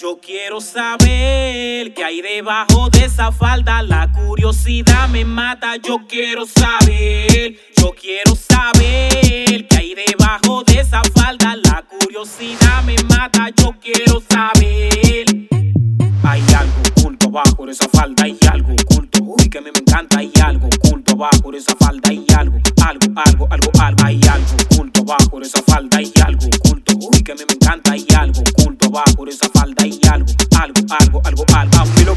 Yo quiero saber qué hay debajo de esa falda. La curiosidad me mata. Yo quiero saber. Yo quiero saber qué hay debajo de esa falda. La curiosidad me mata. Yo quiero saber. Hay algo oculto abajo de esa falda. Hay algo oculto. Uy, que a mí me encanta. Hay algo oculto abajo de esa falda. Hay algo, algo, algo, algo, algo. Hay algo oculto abajo de esa falda. Hay algo oculto. Uy, que a mí me encanta. Hay algo oculto abajo de esa falda.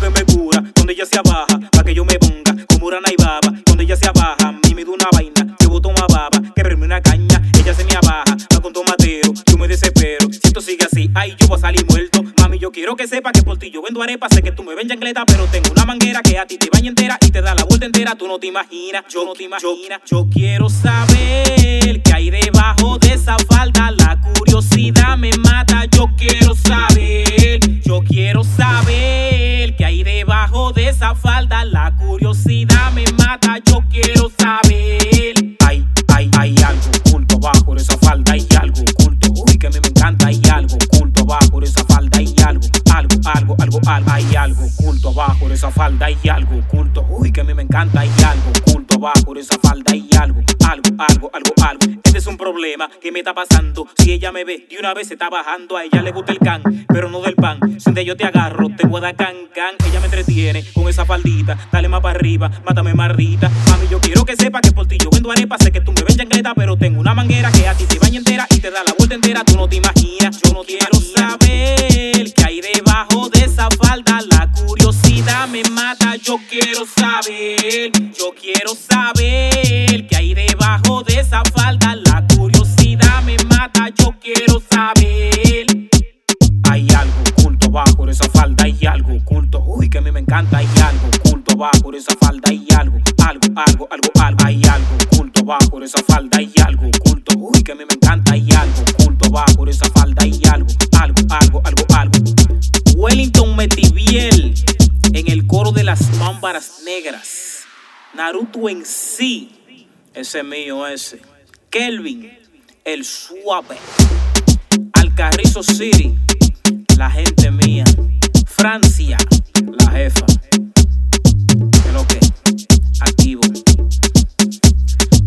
Que me cura, donde ella se abaja, para que yo me ponga como una naibaba. Donde ella se abaja, a mí me da una vaina. Yo boto una baba, que verme una caña. Ella se me abaja, va con tomatero. Yo me desespero. Si esto sigue así, ay, yo voy a salir muerto. Mami, yo quiero que sepa que por ti yo vendo arepa. Sé que tú me ven chancleta, pero tengo una manguera que a ti te baña entera y te da la vuelta entera. Tú no te imaginas, yo no te imaginas. Yo, quiero saber Hay algo oculto abajo de esa falda. Hay algo oculto. Uy, que a mí me encanta. Hay algo oculto abajo de esa falda. Hay algo, algo, algo, algo, algo. Este es un problema que me está pasando. Si ella me ve de una vez se está bajando. A ella le gusta el can, pero no del pan. Si día yo te agarro, te voy a dar can, can. Ella me entretiene con esa faldita. Dale más para arriba, mátame mardita. Mami, yo quiero que sepa que por ti yo vendo arepa. Sé que tú me ven chancleta, pero tengo una manguera que a ti te baña entera y te da la vuelta entera. Tú no te imaginas, yo no quiero saber yo quiero saber. Yo quiero saber qué hay debajo de esa falda. La curiosidad me mata, yo quiero saber. Hay algo oculto abajo de esa falda, hay algo oculto. Uy, que a mí me encanta, hay algo oculto abajo de esa falda, hay algo, algo, algo, algo, algo. Hay algo oculto abajo de esa falda, hay algo negras. Naruto en sí, ese es mío, ese. Kelvin, el suave. Alcarrizo City, la gente mía. Francia, la jefa. ¿Qué lo que? Activo.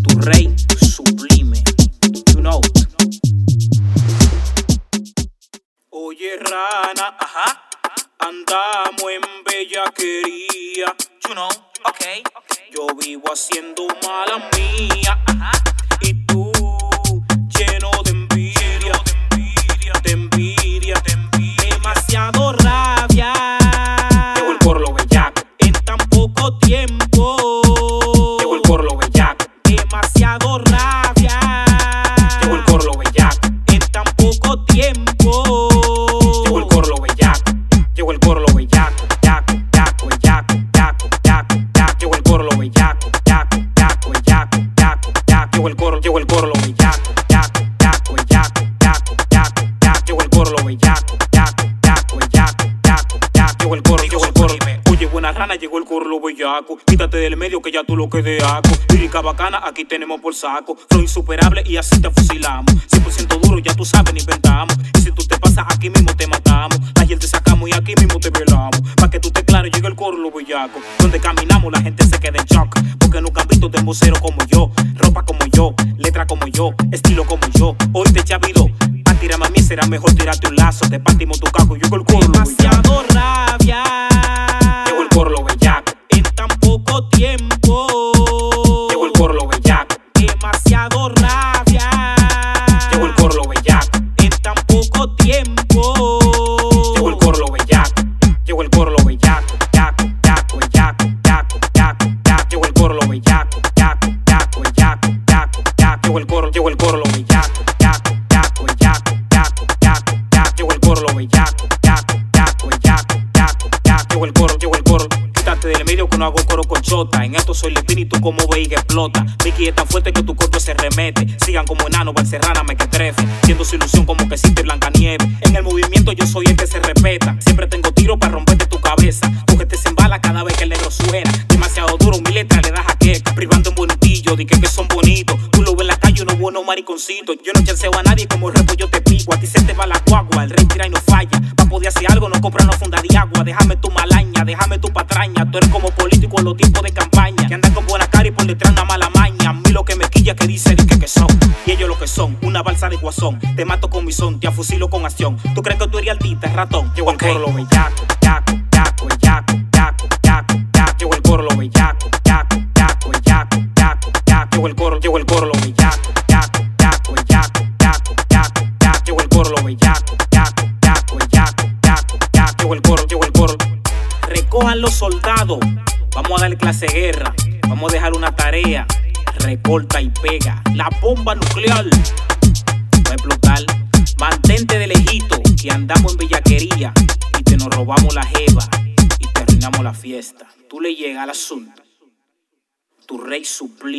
Tu rey sublime. You know. Oye, rana, ajá. Andamos en bellaquería. Yo rana, llegó el corlo bellaco. Quítate del medio que ya tú lo que de aco. Lírica bacana, aquí tenemos por saco. Flow insuperable y así te fusilamos. 100% duro, ya tú sabes, ni inventamos. Y si tú te pasas aquí mismo te matamos. Ayer te sacamos y aquí mismo te velamos. Pa' que tú te claro, llega el corlo bellaco. Donde caminamos la gente se queda en shock. Porque nunca han visto de vocero como yo. Ropa como yo, letra como yo, estilo como yo. Hoy te chavido. Pa' tirarme a mí será mejor tirarte un lazo. Te partimos tu caco, llegó el corlo Demasiado rabia. Tiempo. Llegó el corlo bellaco. Llegó el corlo bellaco. Yaco, yaco, yaco, yaco, yaco, yaco. Llegó el corlo bellaco. Yaco, yaco, yaco, yaco, yaco. Llegó el corlo, llegó el corlo bellaco. Yaco, yaco, yaco, yaco, yaco, yaco. Llegó el corlo bellaco. Que no hago coro con chota. En esto soy el espíritu como veis que explota. Vicky es tan fuerte que tu cuerpo se remete. Sigan como enano, Valserrana me que trefe. Siendo su ilusión como que siente Blanca Nieve. En el movimiento yo soy el que se respeta. Siempre tengo tiro para romperte tu cabeza. Porque se embala cada vez que el negro suena. Demasiado duro, mi letra le da jaqueca. Privando un bonitillo, di que, que son bonitos. Tú lo ves en la calle, uno bueno mariconcito. Yo no chanceo a nadie como el repo yo te pico. A ti se te va la guagua, el rey tira y no falla. Pa' poder hacer algo, no comprar una funda de agua, déjame tu malaña, déjame tu patraña. Los de campaña, que andan con buena cara y por detrás una mala maña. A mí lo que me quilla que dice que, que son, y ellos lo que son, una balsa de guasón. Te mato con mi son, te afusilo con acción. Tú crees que tú eres altita, ratón. Llego al coro lo bellaco, yaco, yaco, yaco, yaco, yaco, yaco. Llego el coro lo bellaco, yaco, yaco, yaco, yaco, yaco. Llego el coro, llego el coro lo bellaco, yaco, yaco, yaco, yaco, yaco, yaco. Llego el coro lo bellaco, yaco, yaco, yaco, yaco, el coro, llego el coro. Recojan los soldados, vamos a darle clase guerra, vamos a dejar una tarea. Recorta y pega, la bomba nuclear va a explotar. Mantente de lejito, que andamos en bellaquería y te nos robamos la jeva y te arruinamos la fiesta. Tú le llegas al asunto, tu rey suplí.